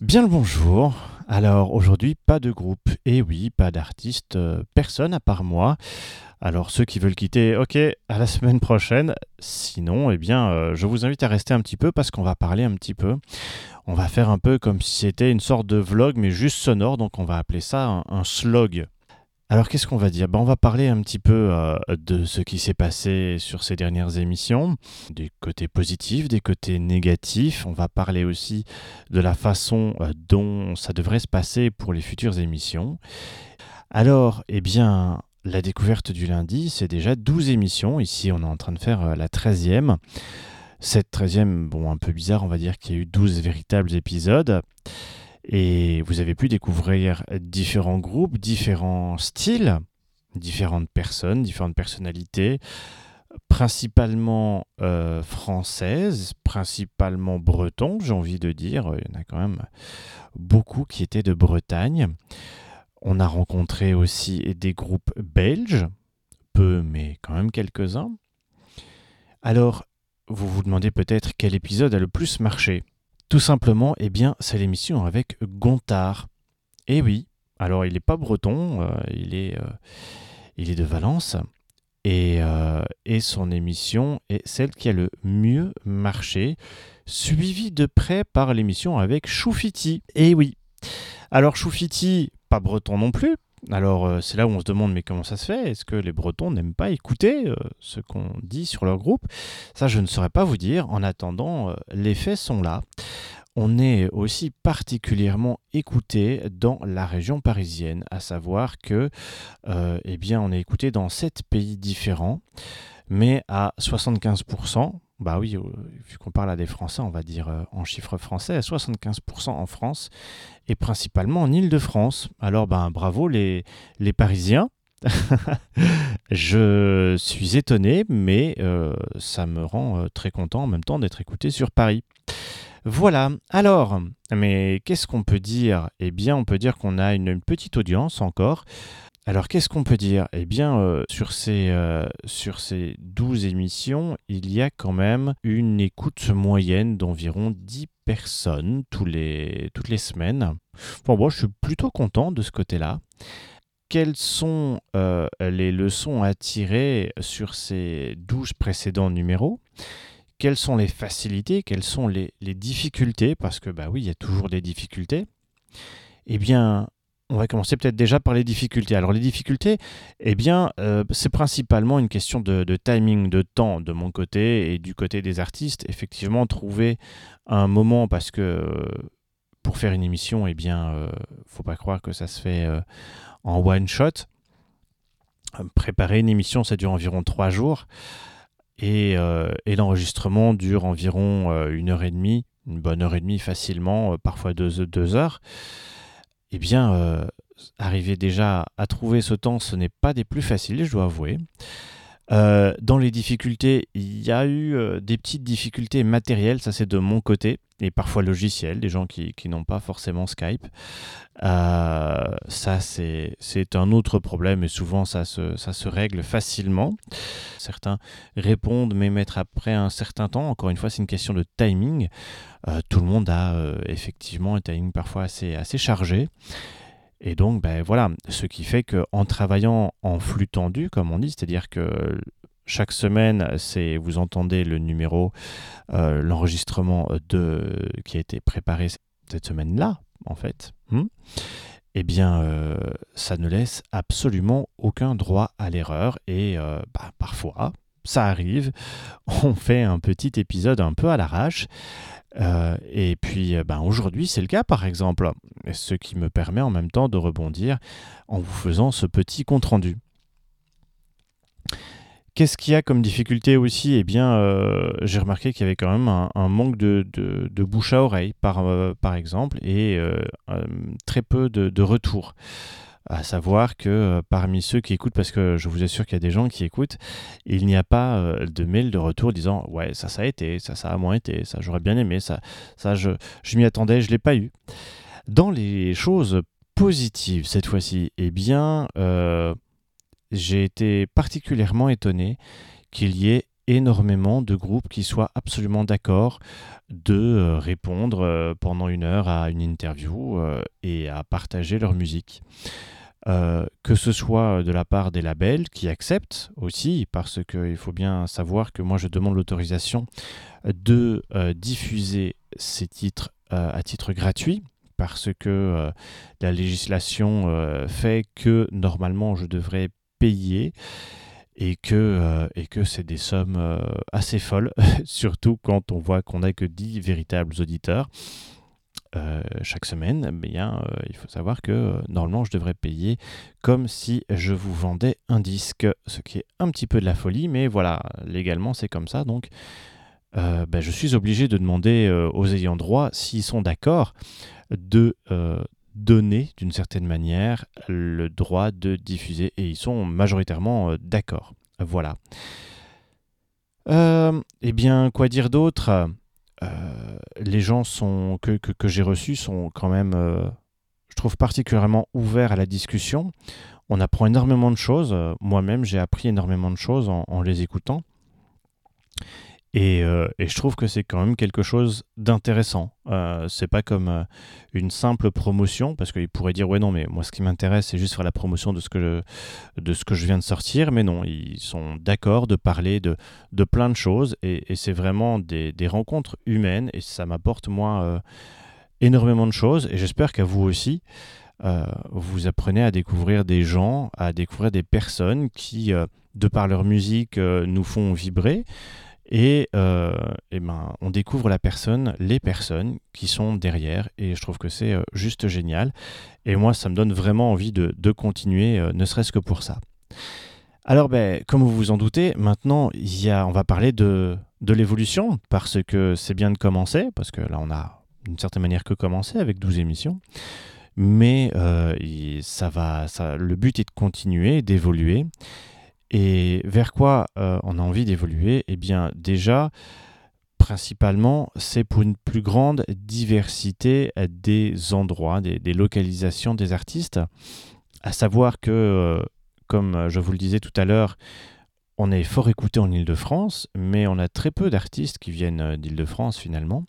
Bien le bonjour. Alors aujourd'hui, pas de groupe. Et oui, pas d'artiste, euh, personne à part moi. Alors ceux qui veulent quitter, ok, à la semaine prochaine. Sinon, eh bien, euh, je vous invite à rester un petit peu parce qu'on va parler un petit peu. On va faire un peu comme si c'était une sorte de vlog, mais juste sonore. Donc on va appeler ça un slog. Alors qu'est-ce qu'on va dire? Ben, On va parler un petit peu euh, de ce qui s'est passé sur ces dernières émissions, des côtés positifs, des côtés négatifs. On va parler aussi de la façon euh, dont ça devrait se passer pour les futures émissions. Alors, eh bien, la découverte du lundi, c'est déjà 12 émissions. Ici, on est en train de faire euh, la 13e. Cette 13e, bon, un peu bizarre, on va dire qu'il y a eu 12 véritables épisodes. Et vous avez pu découvrir différents groupes, différents styles, différentes personnes, différentes personnalités, principalement euh, françaises, principalement bretons, j'ai envie de dire. Il y en a quand même beaucoup qui étaient de Bretagne. On a rencontré aussi des groupes belges, peu mais quand même quelques-uns. Alors, vous vous demandez peut-être quel épisode a le plus marché? Tout simplement, eh bien, c'est l'émission avec Gontard. Eh oui, alors il n'est pas breton, euh, il, est, euh, il est de Valence. Et, euh, et, son émission est celle qui a le mieux marché, suivie de près par l'émission avec Choufiti. Eh oui. Alors Choufiti, pas breton non plus, alors euh, c'est là où on se demande mais comment ça se fait? Est-ce que les Bretons n'aiment pas écouter euh, ce qu'on dit sur leur groupe? Ça je ne saurais pas vous dire. En attendant, euh, les faits sont là. On est aussi particulièrement écouté dans la région parisienne, à savoir que eh bien on est écouté dans sept pays différents, mais à 75%, bah oui, euh, vu qu'on parle à des Français, on va dire euh, en chiffres français, 75% en France et principalement en Île-de-France. Alors ben bravo les, les Parisiens. je suis étonné, mais euh, ça me rend très content en même temps d'être écouté sur Paris. Voilà, alors, mais qu'est-ce qu'on peut dire? Eh bien, on peut dire qu'on a une petite audience encore. Alors qu'est-ce qu'on peut dire? Eh bien, euh, sur, ces, euh, sur ces 12 émissions, il y a quand même une écoute moyenne d'environ 10 personnes les, toutes les semaines. Bon, moi, je suis plutôt content de ce côté-là. Quelles sont euh, les leçons à tirer sur ces 12 précédents numéros? Quelles sont les facilités? Quelles sont les, les difficultés? Parce que, bah oui, il y a toujours des difficultés. Eh bien, on va commencer peut-être déjà par les difficultés. Alors les difficultés, eh bien, euh, c'est principalement une question de, timing, de temps de mon côté et du côté des artistes. Effectivement, trouver un moment parce que euh, pour faire une émission, eh bien, euh, faut pas croire que ça se fait en one shot. Préparer une émission, ça dure environ trois jours et, l'enregistrement dure environ une heure et demie, une bonne heure et demie facilement, parfois deux, deux heures eh bien, euh, arriver déjà à trouver ce temps, ce n'est pas des plus faciles, je dois avouer. Euh, dans les difficultés, il y a eu euh, des petites difficultés matérielles, ça c'est de mon côté, et parfois logicielles, des gens qui, n'ont pas forcément Skype. ça c'est un autre problème et souvent ça se, règle facilement. Certains répondent mais mettre après un certain temps, encore une fois c'est une question de timing. tout le monde a effectivement un timing parfois assez chargé. Et donc, ben voilà, ce qui fait qu'en travaillant en flux tendu, comme on dit, c'est-à-dire que chaque semaine, c'est vous entendez le numéro, euh, l'enregistrement de qui a été préparé cette semaine-là, en fait. Hmm, eh bien, euh, ça ne laisse absolument aucun droit à l'erreur et euh, bah, parfois, ça arrive, on fait un petit épisode un peu à l'arrache. Euh, et puis euh, ben, aujourd'hui, c'est le cas par exemple, ce qui me permet en même temps de rebondir en vous faisant ce petit compte-rendu. Qu'est-ce qu'il y a comme difficulté aussi? Eh bien, euh, j'ai remarqué qu'il y avait quand même un, manque de, bouche à oreille, par, par exemple, et très peu de, de retours à savoir que euh, parmi ceux qui écoutent, parce que je vous assure qu'il y a des gens qui écoutent, il n'y a pas euh, de mail de retour disant ouais ça ça a été, ça ça a moins été, ça j'aurais bien aimé, ça ça je, je m'y attendais, je l'ai pas eu. Dans les choses positives cette fois-ci, eh bien euh, j'ai été particulièrement étonné qu'il y ait énormément de groupes qui soient absolument d'accord de euh, répondre euh, pendant une heure à une interview euh, et à partager leur musique. que ce soit de la part des labels qui acceptent aussi, parce qu'il faut bien savoir que moi je demande l'autorisation de diffuser ces titres à titre gratuit, parce que la législation fait que normalement je devrais payer et que, euh, et que c'est des sommes euh, assez folles, surtout quand on voit qu'on n'a que 10 véritables auditeurs. Euh, chaque semaine, bien, il faut savoir que normalement je devrais payer comme si je vous vendais un disque, ce qui est un petit peu de la folie, mais voilà, légalement c'est comme ça, donc ben, je suis obligé de demander aux ayants droit s'ils sont d'accord de donner d'une certaine manière le droit de diffuser et ils sont majoritairement euh, d'accord. Voilà. Euh, eh bien, quoi dire d'autre? Euh, Les gens sont, que, que, j'ai reçus sont quand même, je trouve, particulièrement ouverts à la discussion. On apprend énormément de choses. Moi-même, j'ai appris énormément de choses en les écoutant. Euh, et, je trouve que c'est quand même quelque chose d'intéressant. Euh, c'est pas comme euh, une simple promotion, parce qu'ils pourraient dire ouais non mais moi ce qui m'intéresse c'est juste faire la promotion de ce que je, de ce que je viens de sortir, mais non ils sont d'accord de parler de, de plein de choses et, c'est vraiment des, des, rencontres humaines et ça m'apporte moi euh, énormément de choses et j'espère qu'à vous aussi vous apprenez à découvrir des gens, à découvrir des personnes qui de par leur musique nous font vibrer. Et, euh, ben, on découvre la personne, les personnes qui sont derrière, et je trouve que c'est euh, juste génial. Et moi, ça me donne vraiment envie de, continuer, euh, ne serait-ce que pour ça. Alors, ben, comme vous vous en doutez, maintenant, y a, on va parler de, de l'évolution, parce que c'est bien de commencer, parce que là, on a d'une certaine manière que commencé avec 12 émissions. Mais ça va, ça, le but est de continuer, d'évoluer. Et vers quoi euh, on a envie d'évoluer? Eh bien déjà, principalement, c'est pour une plus grande diversité des endroits, des, localisations des artistes. À savoir que, euh, comme je vous le disais tout à l'heure, on est fort écouté en Ile-de-France, mais on a très peu d'artistes qui viennent euh, d'Ile-de-France finalement.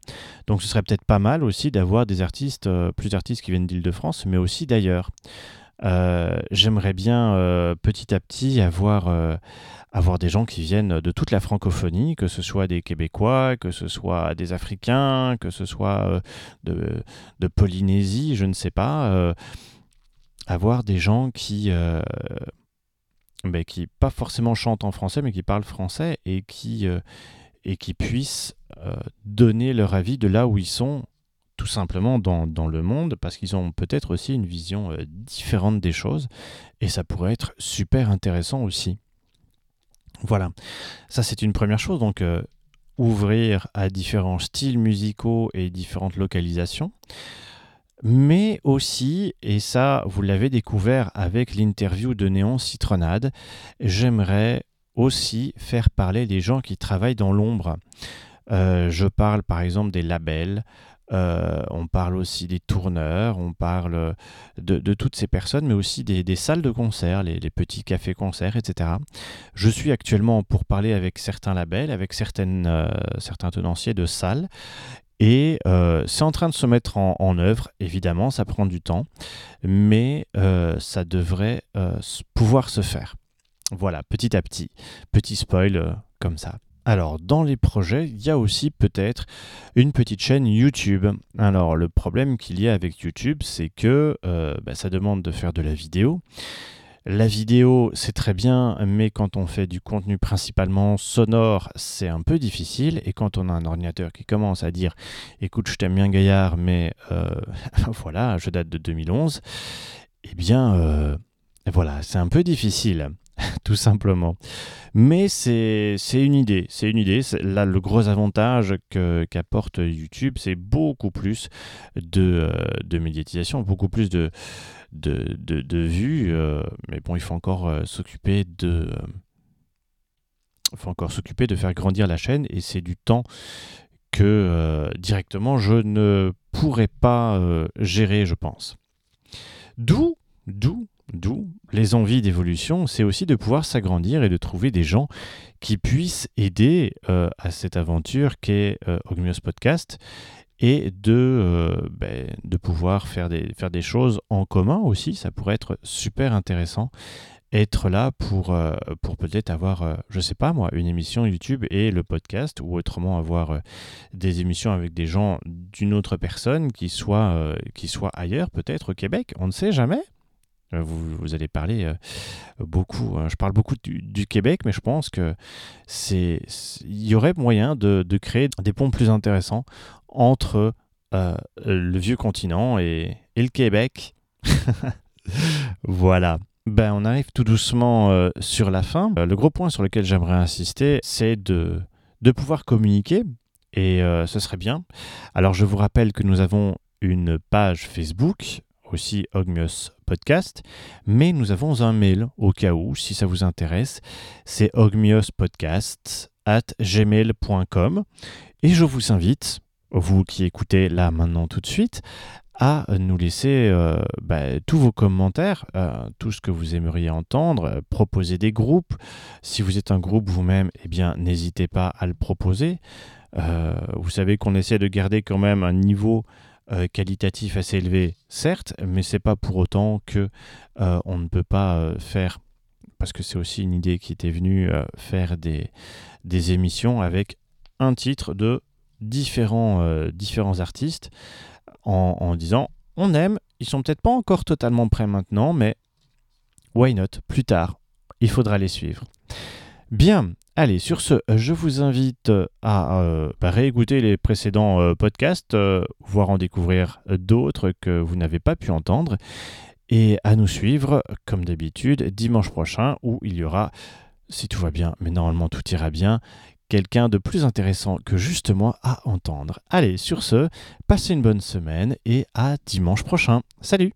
Donc ce serait peut-être pas mal aussi d'avoir des artistes, plus d'artistes qui viennent d'Ile-de-France, mais aussi d'ailleurs. Euh, j'aimerais bien euh, petit à petit avoir, euh, avoir des gens qui viennent de toute la francophonie, que ce soit des Québécois, que ce soit des Africains, que ce soit de, de, Polynésie, je ne sais pas. avoir des gens qui, ben, qui, pas forcément chantent en français, mais qui parlent français et qui, et qui puissent donner leur avis de là où ils sont tout simplement dans, le monde parce qu'ils ont peut-être aussi une vision euh, différente des choses et ça pourrait être super intéressant aussi. Voilà, ça c'est une première chose, donc euh, ouvrir à différents styles musicaux et différentes localisations. Mais aussi, et ça vous l'avez découvert avec l'interview de Néon Citronade, j'aimerais aussi faire parler les gens qui travaillent dans l'ombre. Euh, je parle par exemple des labels, euh, on parle aussi des tourneurs, on parle de, toutes ces personnes, mais aussi des, salles de concert, les, petits cafés-concerts, etc. Je suis actuellement pour parler avec certains labels, avec euh, certains tenanciers de salles. Et euh, c'est en train de se mettre en, en, œuvre, évidemment, ça prend du temps, mais ça devrait pouvoir se faire. Voilà, petit à petit, petit spoil comme ça. Alors, dans les projets, il y a aussi peut-être une petite chaîne YouTube. Alors, le problème qu'il y a avec YouTube, c'est que euh, bah, ça demande de faire de la vidéo. La vidéo, c'est très bien, mais quand on fait du contenu principalement sonore, c'est un peu difficile. Et quand on a un ordinateur qui commence à dire Écoute, je t'aime bien, Gaillard, mais euh, voilà, je date de 2011, eh bien, euh, voilà, c'est un peu difficile. tout simplement. Mais c'est une idée, c'est une idée. Là, le gros avantage qu'apporte YouTube, c'est beaucoup plus de, euh, médiatisation, beaucoup plus de, de, vues. Euh, mais bon, il faut encore euh, s'occuper de... faut encore s'occuper de faire grandir la chaîne et c'est du temps que directement je ne pourrais pas gérer, je pense. D'où, d'où D'où les envies d'évolution, c'est aussi de pouvoir s'agrandir et de trouver des gens qui puissent aider euh, à cette aventure qu'est euh, Podcast et de, euh, ben, de pouvoir faire des, faire des choses en commun aussi. Ça pourrait être super intéressant. Être là pour, euh, pour peut-être avoir, euh, je sais pas moi, une émission YouTube et le podcast, ou autrement avoir des émissions avec des gens d'une autre personne qui soit, qui soit ailleurs, peut-être au Québec. On ne sait jamais. Vous, vous, allez parler beaucoup, hein. je parle beaucoup du, Québec, mais je pense que c'est, il y aurait moyen de, créer des ponts plus intéressants entre euh, le vieux continent et, le Québec. voilà. Ben, on arrive tout doucement euh, sur la fin. Euh, le gros point sur lequel j'aimerais insister, c'est de, de pouvoir communiquer. Et ce serait bien. Alors je vous rappelle que nous avons une page Facebook, aussi Ogmios Podcast, mais nous avons un mail au cas où, si ça vous intéresse. C'est ogmiospodcast at gmail.com. Et je vous invite vous qui écoutez là maintenant tout de suite, à nous laisser euh, bah, tous vos commentaires, euh, tout ce que vous aimeriez entendre, euh, proposer des groupes. Si vous êtes un groupe vous-même, eh bien n'hésitez pas à le proposer. vous savez qu'on essaie de garder quand même un niveau qualitatif assez élevé, certes, mais c'est pas pour autant que on ne peut pas faire, parce que c'est aussi une idée qui était venue faire des, émissions avec un titre de différents, euh, différents artistes en, disant on aime, ils sont peut-être pas encore totalement prêts maintenant, mais why not? Plus tard, il faudra les suivre. Bien, allez, sur ce, je vous invite à euh, bah, réécouter les précédents euh, podcasts, voire en découvrir d'autres que vous n'avez pas pu entendre, et à nous suivre, comme d'habitude, dimanche prochain, où il y aura, si tout va bien, mais normalement tout ira bien, quelqu'un de plus intéressant que juste moi à entendre. Allez, sur ce, passez une bonne semaine et à dimanche prochain. Salut